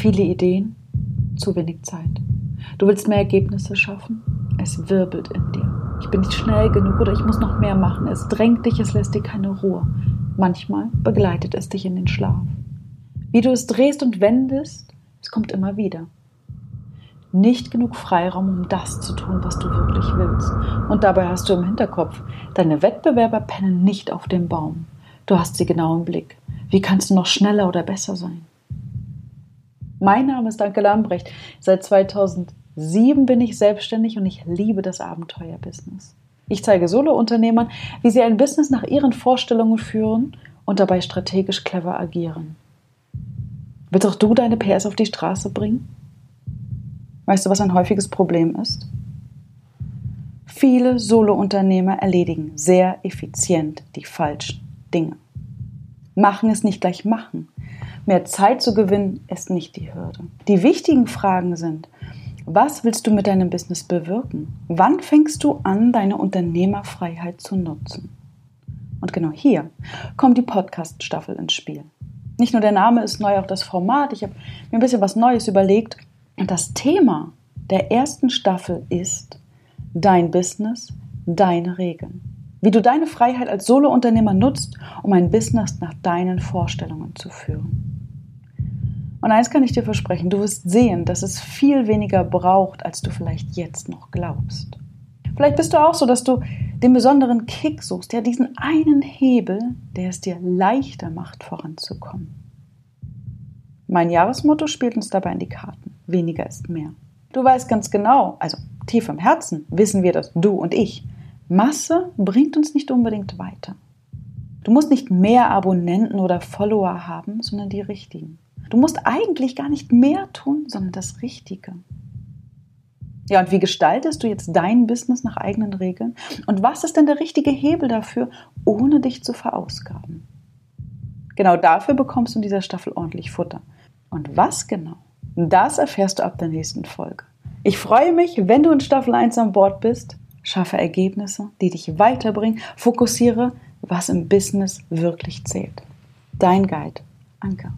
Viele Ideen, zu wenig Zeit. Du willst mehr Ergebnisse schaffen? Es wirbelt in dir. Ich bin nicht schnell genug oder ich muss noch mehr machen. Es drängt dich, es lässt dir keine Ruhe. Manchmal begleitet es dich in den Schlaf. Wie du es drehst und wendest, es kommt immer wieder. Nicht genug Freiraum, um das zu tun, was du wirklich willst. Und dabei hast du im Hinterkopf, deine Wettbewerber pennen nicht auf dem Baum. Du hast sie genau im Blick. Wie kannst du noch schneller oder besser sein? Mein Name ist Danke Lambrecht. Seit 2007 bin ich selbstständig und ich liebe das Abenteuerbusiness. Ich zeige Solo-Unternehmern, wie sie ein Business nach ihren Vorstellungen führen und dabei strategisch clever agieren. Willst auch du deine PS auf die Straße bringen? Weißt du, was ein häufiges Problem ist? Viele Solo-Unternehmer erledigen sehr effizient die falschen Dinge. Machen es nicht gleich machen, Mehr Zeit zu gewinnen ist nicht die Hürde. Die wichtigen Fragen sind, was willst du mit deinem Business bewirken? Wann fängst du an, deine Unternehmerfreiheit zu nutzen? Und genau hier kommt die Podcast-Staffel ins Spiel. Nicht nur der Name ist neu, auch das Format. Ich habe mir ein bisschen was Neues überlegt. Und das Thema der ersten Staffel ist dein Business, deine Regeln. Wie du deine Freiheit als Solo-Unternehmer nutzt, um ein Business nach deinen Vorstellungen zu führen. Und eins kann ich dir versprechen, du wirst sehen, dass es viel weniger braucht, als du vielleicht jetzt noch glaubst. Vielleicht bist du auch so, dass du den besonderen Kick suchst, ja diesen einen Hebel, der es dir leichter macht, voranzukommen. Mein Jahresmotto spielt uns dabei in die Karten. Weniger ist mehr. Du weißt ganz genau, also tief im Herzen wissen wir das, du und ich. Masse bringt uns nicht unbedingt weiter. Du musst nicht mehr Abonnenten oder Follower haben, sondern die richtigen. Du musst eigentlich gar nicht mehr tun, sondern das Richtige. Ja, und wie gestaltest du jetzt dein Business nach eigenen Regeln? Und was ist denn der richtige Hebel dafür, ohne dich zu verausgaben? Genau dafür bekommst du in dieser Staffel ordentlich Futter. Und was genau? Das erfährst du ab der nächsten Folge. Ich freue mich, wenn du in Staffel 1 an Bord bist. Schaffe Ergebnisse, die dich weiterbringen. Fokussiere, was im Business wirklich zählt. Dein Guide, Anker.